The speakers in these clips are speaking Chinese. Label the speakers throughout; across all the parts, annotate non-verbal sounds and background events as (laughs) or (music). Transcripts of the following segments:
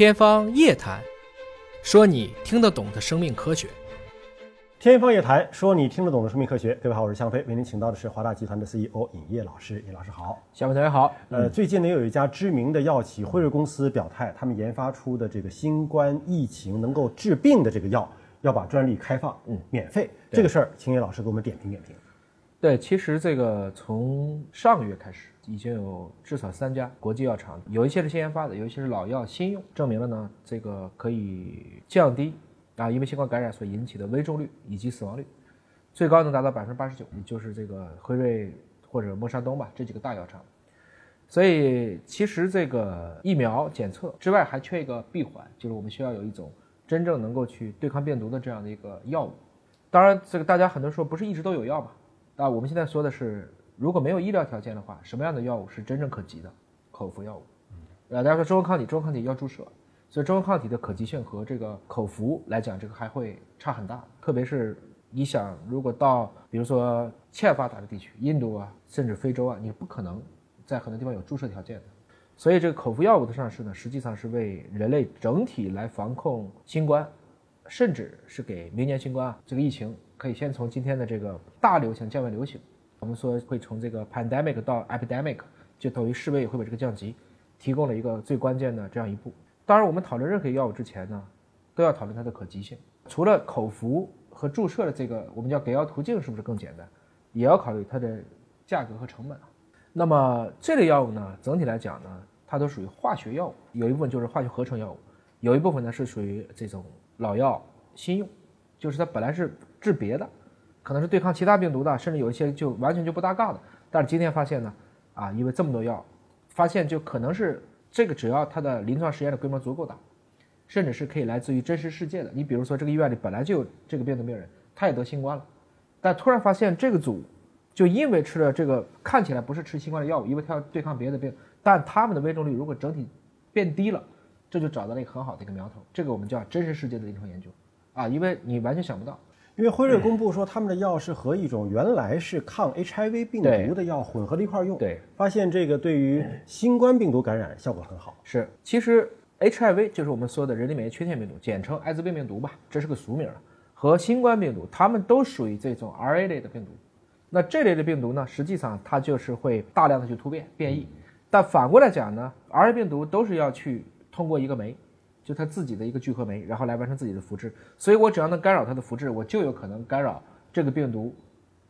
Speaker 1: 天方夜谭，说你听得懂的生命科学。
Speaker 2: 天方夜谭，说你听得懂的生命科学。各位好，我是向飞，为您请到的是华大集团的 CEO 尹烨老师。尹老师好。
Speaker 3: 小飞同学好。
Speaker 2: 呃，最近呢，有一家知名的药企辉瑞公司表态，他们研发出的这个新冠疫情能够治病的这个药，要把专利开放，嗯，免费。这个事儿，请尹老师给我们点评点评。
Speaker 3: 对，其实这个从上个月开始，已经有至少三家国际药厂，有一些是新研发的，有一些是老药新用，证明了呢，这个可以降低啊，因为新冠感染所引起的危重率以及死亡率，最高能达到百分之八十九，也就是这个辉瑞或者莫沙东吧这几个大药厂。所以其实这个疫苗检测之外，还缺一个闭环，就是我们需要有一种真正能够去对抗病毒的这样的一个药物。当然，这个大家很多时候不是一直都有药嘛？啊，我们现在说的是，如果没有医疗条件的话，什么样的药物是真正可及的？口服药物。呃，大家说中和抗体，中和抗体要注射，所以中和抗体的可及性和这个口服来讲，这个还会差很大。特别是你想，如果到比如说欠发达的地区，印度啊，甚至非洲啊，你不可能在很多地方有注射条件的。所以这个口服药物的上市呢，实际上是为人类整体来防控新冠，甚至是给明年新冠啊这个疫情。可以先从今天的这个大流行降为流行，我们说会从这个 pandemic 到 epidemic，就等于世卫也会把这个降级，提供了一个最关键的这样一步。当然，我们讨论任何药物之前呢，都要讨论它的可及性。除了口服和注射的这个我们叫给药途径是不是更简单，也要考虑它的价格和成本啊。那么这类药物呢，整体来讲呢，它都属于化学药物，有一部分就是化学合成药物，有一部分呢是属于这种老药新用，就是它本来是。治别的，可能是对抗其他病毒的，甚至有一些就完全就不搭嘎的。但是今天发现呢，啊，因为这么多药，发现就可能是这个，只要它的临床实验的规模足够大，甚至是可以来自于真实世界的。你比如说，这个医院里本来就有这个病的病人，他也得新冠了，但突然发现这个组就因为吃了这个看起来不是吃新冠的药物，因为他要对抗别的病，但他们的危重率如果整体变低了，这就找到了一个很好的一个苗头。这个我们叫真实世界的临床研究，啊，因为你完全想不到。
Speaker 2: 因为辉瑞公布说，他们的药是和一种原来是抗 HIV 病毒的药混合了一块用，
Speaker 3: 对，
Speaker 2: 发现这个对于新冠病毒感染效果很好。
Speaker 3: 是，其实 HIV 就是我们说的人体免疫缺陷病毒，简称艾滋病病毒吧，这是个俗名了。和新冠病毒，它们都属于这种 RA 类的病毒。那这类的病毒呢，实际上它就是会大量的去突变变异。但反过来讲呢，RA 病毒都是要去通过一个酶。就它自己的一个聚合酶，然后来完成自己的复制，所以我只要能干扰它的复制，我就有可能干扰这个病毒，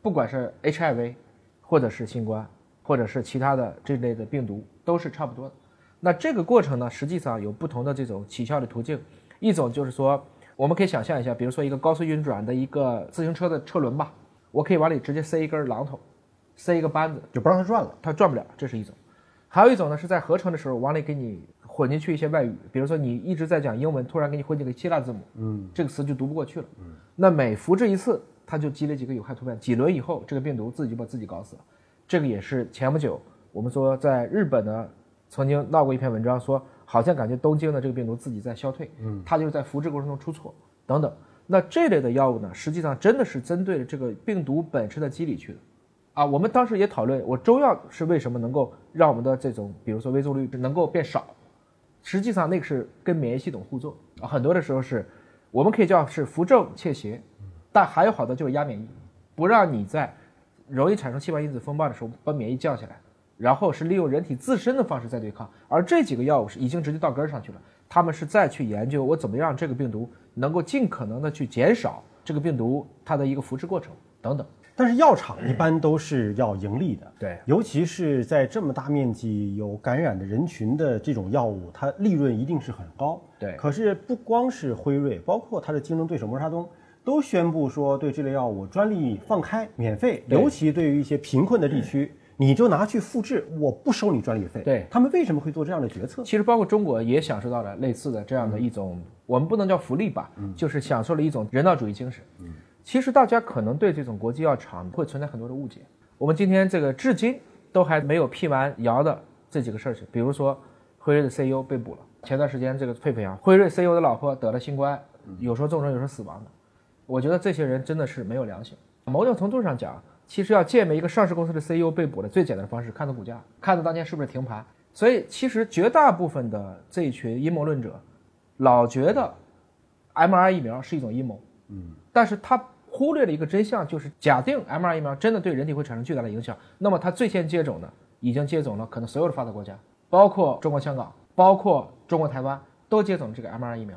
Speaker 3: 不管是 HIV，或者是新冠，或者是其他的这类的病毒，都是差不多的。那这个过程呢，实际上有不同的这种起效的途径，一种就是说，我们可以想象一下，比如说一个高速运转的一个自行车的车轮吧，我可以往里直接塞一根榔头，塞一个扳子，
Speaker 2: 就不让它转了，
Speaker 3: 它转不了，这是一种。还有一种呢，是在合成的时候往里给你。混进去一些外语，比如说你一直在讲英文，突然给你混进个希腊字母，嗯，这个词就读不过去了，嗯，那每复制一次，它就积累几个有害突变，几轮以后，这个病毒自己就把自己搞死了。这个也是前不久我们说在日本呢，曾经闹过一篇文章，说好像感觉东京的这个病毒自己在消退，嗯，它就是在复制过程中出错等等。那这类的药物呢，实际上真的是针对这个病毒本身的机理去的，啊，我们当时也讨论，我中药是为什么能够让我们的这种，比如说危重率能够变少。实际上，那个是跟免疫系统互作啊，很多的时候是，我们可以叫是扶正窃邪，但还有好多就是压免疫，不让你在容易产生细胞因子风暴的时候把免疫降下来，然后是利用人体自身的方式在对抗。而这几个药物是已经直接到根上去了，他们是再去研究我怎么样这个病毒能够尽可能的去减少这个病毒它的一个复制过程等等。
Speaker 2: 但是药厂一般都是要盈利的，
Speaker 3: 对，
Speaker 2: 尤其是在这么大面积有感染的人群的这种药物，它利润一定是很高，
Speaker 3: 对。
Speaker 2: 可是不光是辉瑞，包括它的竞争对手默沙东，都宣布说对这类药物专利放开，免费，尤其对于一些贫困的地区，你就拿去复制，我不收你专利费。
Speaker 3: 对
Speaker 2: 他们为什么会做这样的决策？
Speaker 3: 其实包括中国也享受到了类似的这样的一种，我们不能叫福利吧，就是享受了一种人道主义精神。嗯。其实大家可能对这种国际药厂会存在很多的误解。我们今天这个至今都还没有辟完谣的这几个事情，比如说辉瑞的 CEO 被捕了，前段时间这个沸沸扬，辉瑞 CEO 的老婆得了新冠，有时候重症，有时候死亡的。我觉得这些人真的是没有良心。某种程度上讲，其实要鉴别一个上市公司的 CEO 被捕的最简单的方式，看它股价，看它当天是不是停盘。所以其实绝大部分的这一群阴谋论者，老觉得 mRNA 疫苗是一种阴谋，嗯，但是他忽略了一个真相，就是假定 mRNA 疫苗真的对人体会产生巨大的影响，那么它最先接种的已经接种了可能所有的发达国家，包括中国香港，包括中国台湾都接种了这个 mRNA 疫苗，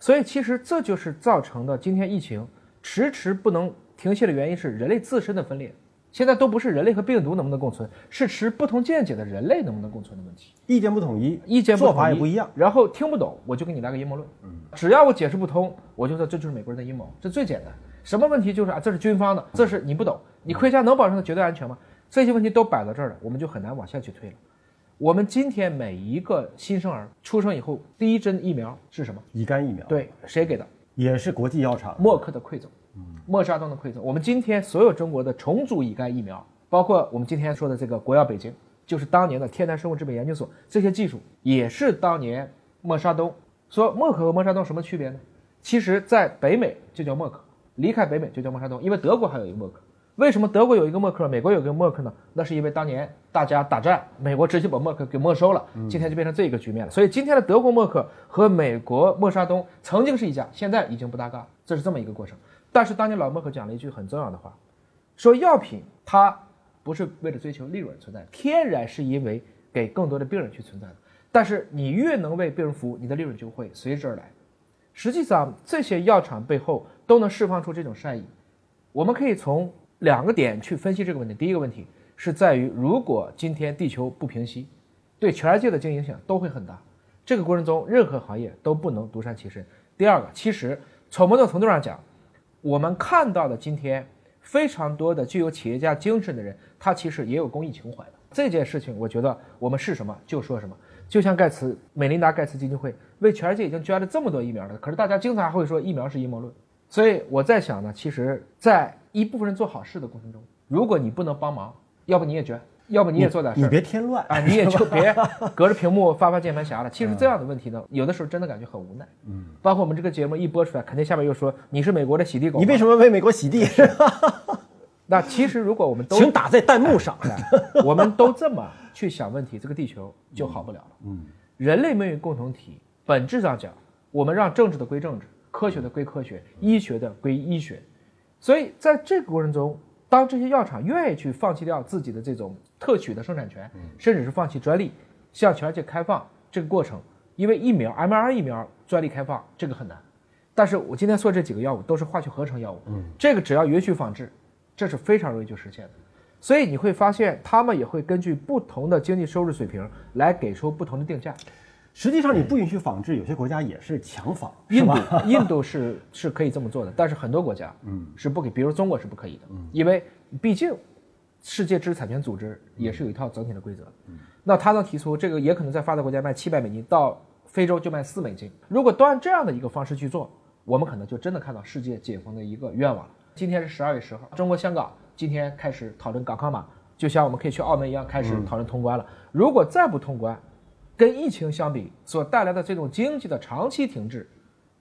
Speaker 3: 所以其实这就是造成的今天疫情迟迟不能停歇的原因是人类自身的分裂。现在都不是人类和病毒能不能共存，是持不同见解的人类能不能共存的问题。
Speaker 2: 意见不统一，
Speaker 3: 意见不
Speaker 2: 做法也不一样。
Speaker 3: 然后听不懂，我就给你来个阴谋论。嗯，只要我解释不通，我就说这就是美国人的阴谋，这最简单。什么问题就是啊，这是军方的，这是你不懂，你盔甲能保证它绝对安全吗？这些问题都摆到这儿了，我们就很难往下去推了。我们今天每一个新生儿出生以后，第一针疫苗是什么？
Speaker 2: 乙肝疫苗，，
Speaker 3: 对，谁给的？
Speaker 2: 也是国际药厂。
Speaker 3: 默克的馈赠，默沙东的馈赠。我们今天所有中国的重组乙肝疫苗，包括我们今天说的这个国药北京，就是当年的天坛生物制品研究所，这些技术也是当年默沙东说默克和默沙东什么区别呢？其实，在北美就叫默克，离开北美就叫默沙东，因为德国还有一个默克。为什么德国有一个默克，美国有一个默克呢？那是因为当年大家打战，美国直接把默克给没收了，今天就变成这一个局面了。所以今天的德国默克和美国默沙东曾经是一家，现在已经不搭嘎，这是这么一个过程。但是当年老默克讲了一句很重要的话，说药品它不是为了追求利润存在，天然是因为给更多的病人去存在的。但是你越能为病人服务，你的利润就会随之而来。实际上，这些药厂背后都能释放出这种善意。我们可以从两个点去分析这个问题。第一个问题是在于，如果今天地球不平息，对全世界的经营影响都会很大。这个过程中，任何行业都不能独善其身。第二个，其实从某种程度上讲，我们看到的今天非常多的具有企业家精神的人，他其实也有公益情怀的。这件事情，我觉得我们是什么就说什么。就像盖茨、美琳达·盖茨基金会为全世界已经捐了这么多疫苗了，可是大家经常还会说疫苗是阴谋论。所以我在想呢，其实，在一部分人做好事的过程中，如果你不能帮忙，要不你也捐，要不你也做点事
Speaker 2: 你
Speaker 3: 儿。(laughs)
Speaker 2: 别添乱
Speaker 3: 啊，你也就 (laughs) 别隔着屏幕发发键盘侠了。其实这样的问题呢，有的时候真的感觉很无奈。嗯，包括我们这个节目一播出来，肯定下面又说你是美国的洗地狗。
Speaker 2: 你为什么为美国洗地？(laughs)
Speaker 3: 那其实如果我们都
Speaker 2: 请打在弹幕上。
Speaker 3: 我们都这么去想问题，这个地球就好不了了。嗯，人类命运共同体本质上讲，我们让政治的归政治，科学的归科学，医学的归医学。所以在这个过程中，当这些药厂愿意去放弃掉自己的这种特许的生产权，甚至是放弃专利，向全世界开放这个过程，因为疫苗 mRNA 疫苗专利开放这个很难。但是我今天说这几个药物都是化学合成药物，这个只要允许仿制，这是非常容易就实现的。所以你会发现，他们也会根据不同的经济收入水平来给出不同的定价。
Speaker 2: 实际上，你不允许仿制，有些国家也是强仿，
Speaker 3: 印度？，印度是是可以这么做的，但是很多国家，嗯，是不给，比如中国是不可以的，因为毕竟世界知识产权组织也是有一套整体的规则的。那他能提出这个也可能在发达国家卖七百美金，到非洲就卖四美金。如果都按这样的一个方式去做，我们可能就真的看到世界解封的一个愿望了。今天是十二月十号，中国香港今天开始讨论港康码，就像我们可以去澳门一样开始讨论通关了。如果再不通关，跟疫情相比所带来的这种经济的长期停滞，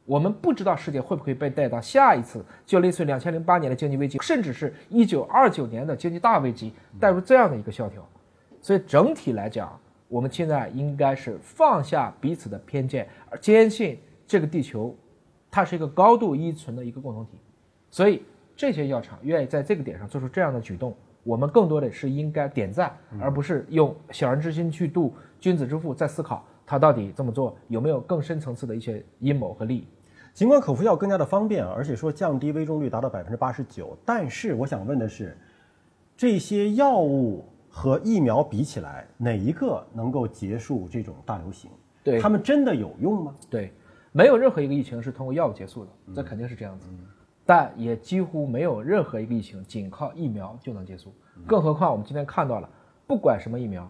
Speaker 3: 我们不知道世界会不会被带到下一次，就类似于两千零八年的经济危机，甚至是一九二九年的经济大危机，带入这样的一个萧条。所以整体来讲，我们现在应该是放下彼此的偏见，而坚信这个地球，它是一个高度依存的一个共同体。所以这些药厂愿意在这个点上做出这样的举动，我们更多的是应该点赞，而不是用小人之心去度君子之腹，在思考他到底这么做有没有更深层次的一些阴谋和利益。
Speaker 2: 尽管口服药更加的方便，而且说降低危重率达到百分之八十九，但是我想问的是，这些药物和疫苗比起来，哪一个能够结束这种大流行？
Speaker 3: 对
Speaker 2: 他们真的有用吗？
Speaker 3: 对，没有任何一个疫情是通过药物结束的，这肯定是这样子。但也几乎没有任何一个疫情仅靠疫苗就能结束，更何况我们今天看到了，不管什么疫苗，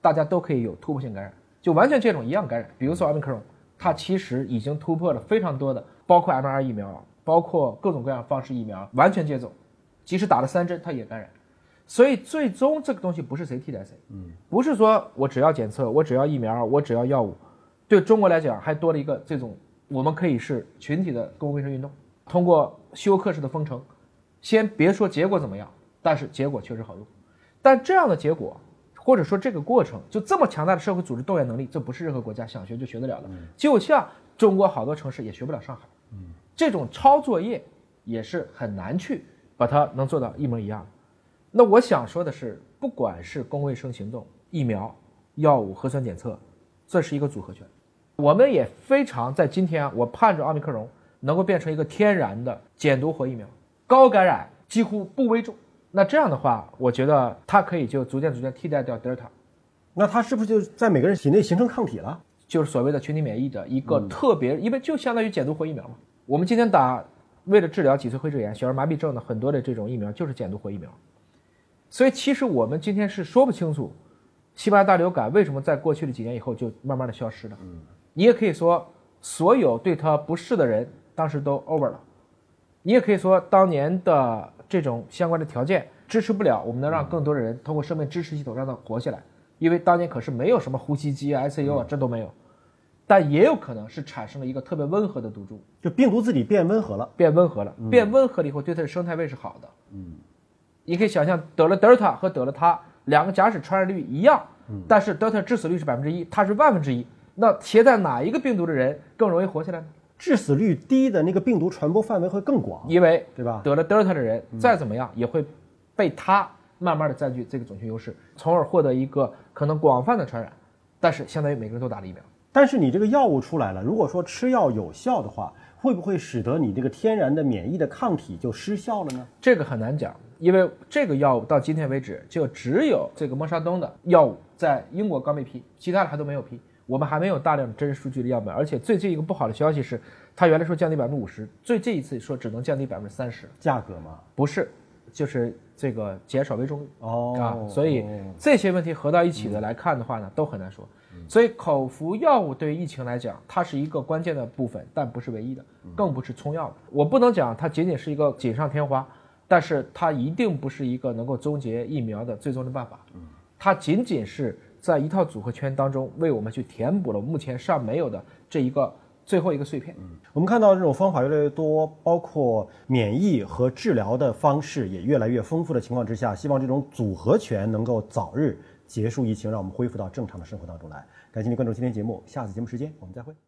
Speaker 3: 大家都可以有突破性感染，就完全接种一样感染。比如说奥密克戎，它其实已经突破了非常多的，包括 mRNA 疫苗，包括各种各样方式疫苗，完全接种，即使打了三针，它也感染。所以最终这个东西不是谁替代谁，嗯，不是说我只要检测，我只要疫苗，我只要药物。对中国来讲，还多了一个这种，我们可以是群体的公共卫生运动，通过休克式的封城，先别说结果怎么样，但是结果确实好用。但这样的结果或者说这个过程就这么强大的社会组织动员能力，这不是任何国家想学就学得了的。就像中国好多城市也学不了上海，这种抄作业也是很难去把它能做到一模一样的。那我想说的是，不管是公卫生行动、疫苗、药物、核酸检测，这是一个组合拳。我们也非常在今天啊，我盼着奥密克戎能够变成一个天然的减毒活疫苗，高感染几乎不危重。那这样的话，我觉得它可以就逐渐逐渐替代掉德尔塔，
Speaker 2: 那它是不是就在每个人体内形成抗体了？
Speaker 3: 就是所谓的群体免疫的一个特别，因为就相当于减毒活疫苗嘛。我们今天打为了治疗脊髓灰质炎、小儿麻痹症的很多的这种疫苗，就是减毒活疫苗。所以其实我们今天是说不清楚，西班牙大流感为什么在过去的几年以后就慢慢的消失了。嗯，你也可以说，所有对它不适的人当时都 over 了。你也可以说，当年的这种相关的条件支持不了，我们能让更多的人通过生命支持系统让他活下来。因为当年可是没有什么呼吸机啊、ICU 啊，这都没有。但也有可能是产生了一个特别温和的毒株，
Speaker 2: 就病毒自己变温和了。
Speaker 3: 变温和了，变温和了以后，对它的生态位是好的。嗯，你可以想象，得了德尔塔和得了它两个假使传染率一样，但是德尔塔致死率是百分之一，它是万分之一，那携带哪一个病毒的人更容易活下来呢？
Speaker 2: 致死率低的那个病毒传播范围会更广，
Speaker 3: 因为
Speaker 2: 对吧？
Speaker 3: 得了德尔塔的人再怎么样也会被它慢慢的占据这个种群优势，从而获得一个可能广泛的传染，但是相当于每个人都打了疫苗。
Speaker 2: 但是你这个药物出来了，如果说吃药有效的话，会不会使得你这个天然的免疫的抗体就失效了呢？
Speaker 3: 这个很难讲，因为这个药物到今天为止就只有这个莫沙东的药物在英国刚被批，其他的还都没有批。我们还没有大量的真实数据的样本，而且最近一个不好的消息是，它原来说降低百分之五十，最近一次说只能降低百分之三十。
Speaker 2: 价格吗？
Speaker 3: 不是，就是这个减少危重率
Speaker 2: 哦
Speaker 3: 啊，所以这些问题合到一起的来看的话呢，都很难说。所以口服药物对于疫情来讲，它是一个关键的部分，但不是唯一的，更不是冲药的。我不能讲它仅仅是一个锦上添花，但是它一定不是一个能够终结疫苗的最终的办法。它仅仅是在一套组合拳当中为我们去填补了目前尚没有的这一个最后一个碎片。
Speaker 2: 我们看到这种方法越来越多，包括免疫和治疗的方式也越来越丰富的情况之下，希望这种组合拳能够早日结束疫情，让我们恢复到正常的生活当中来。感谢您关注今天节目，下次节目时间我们再会。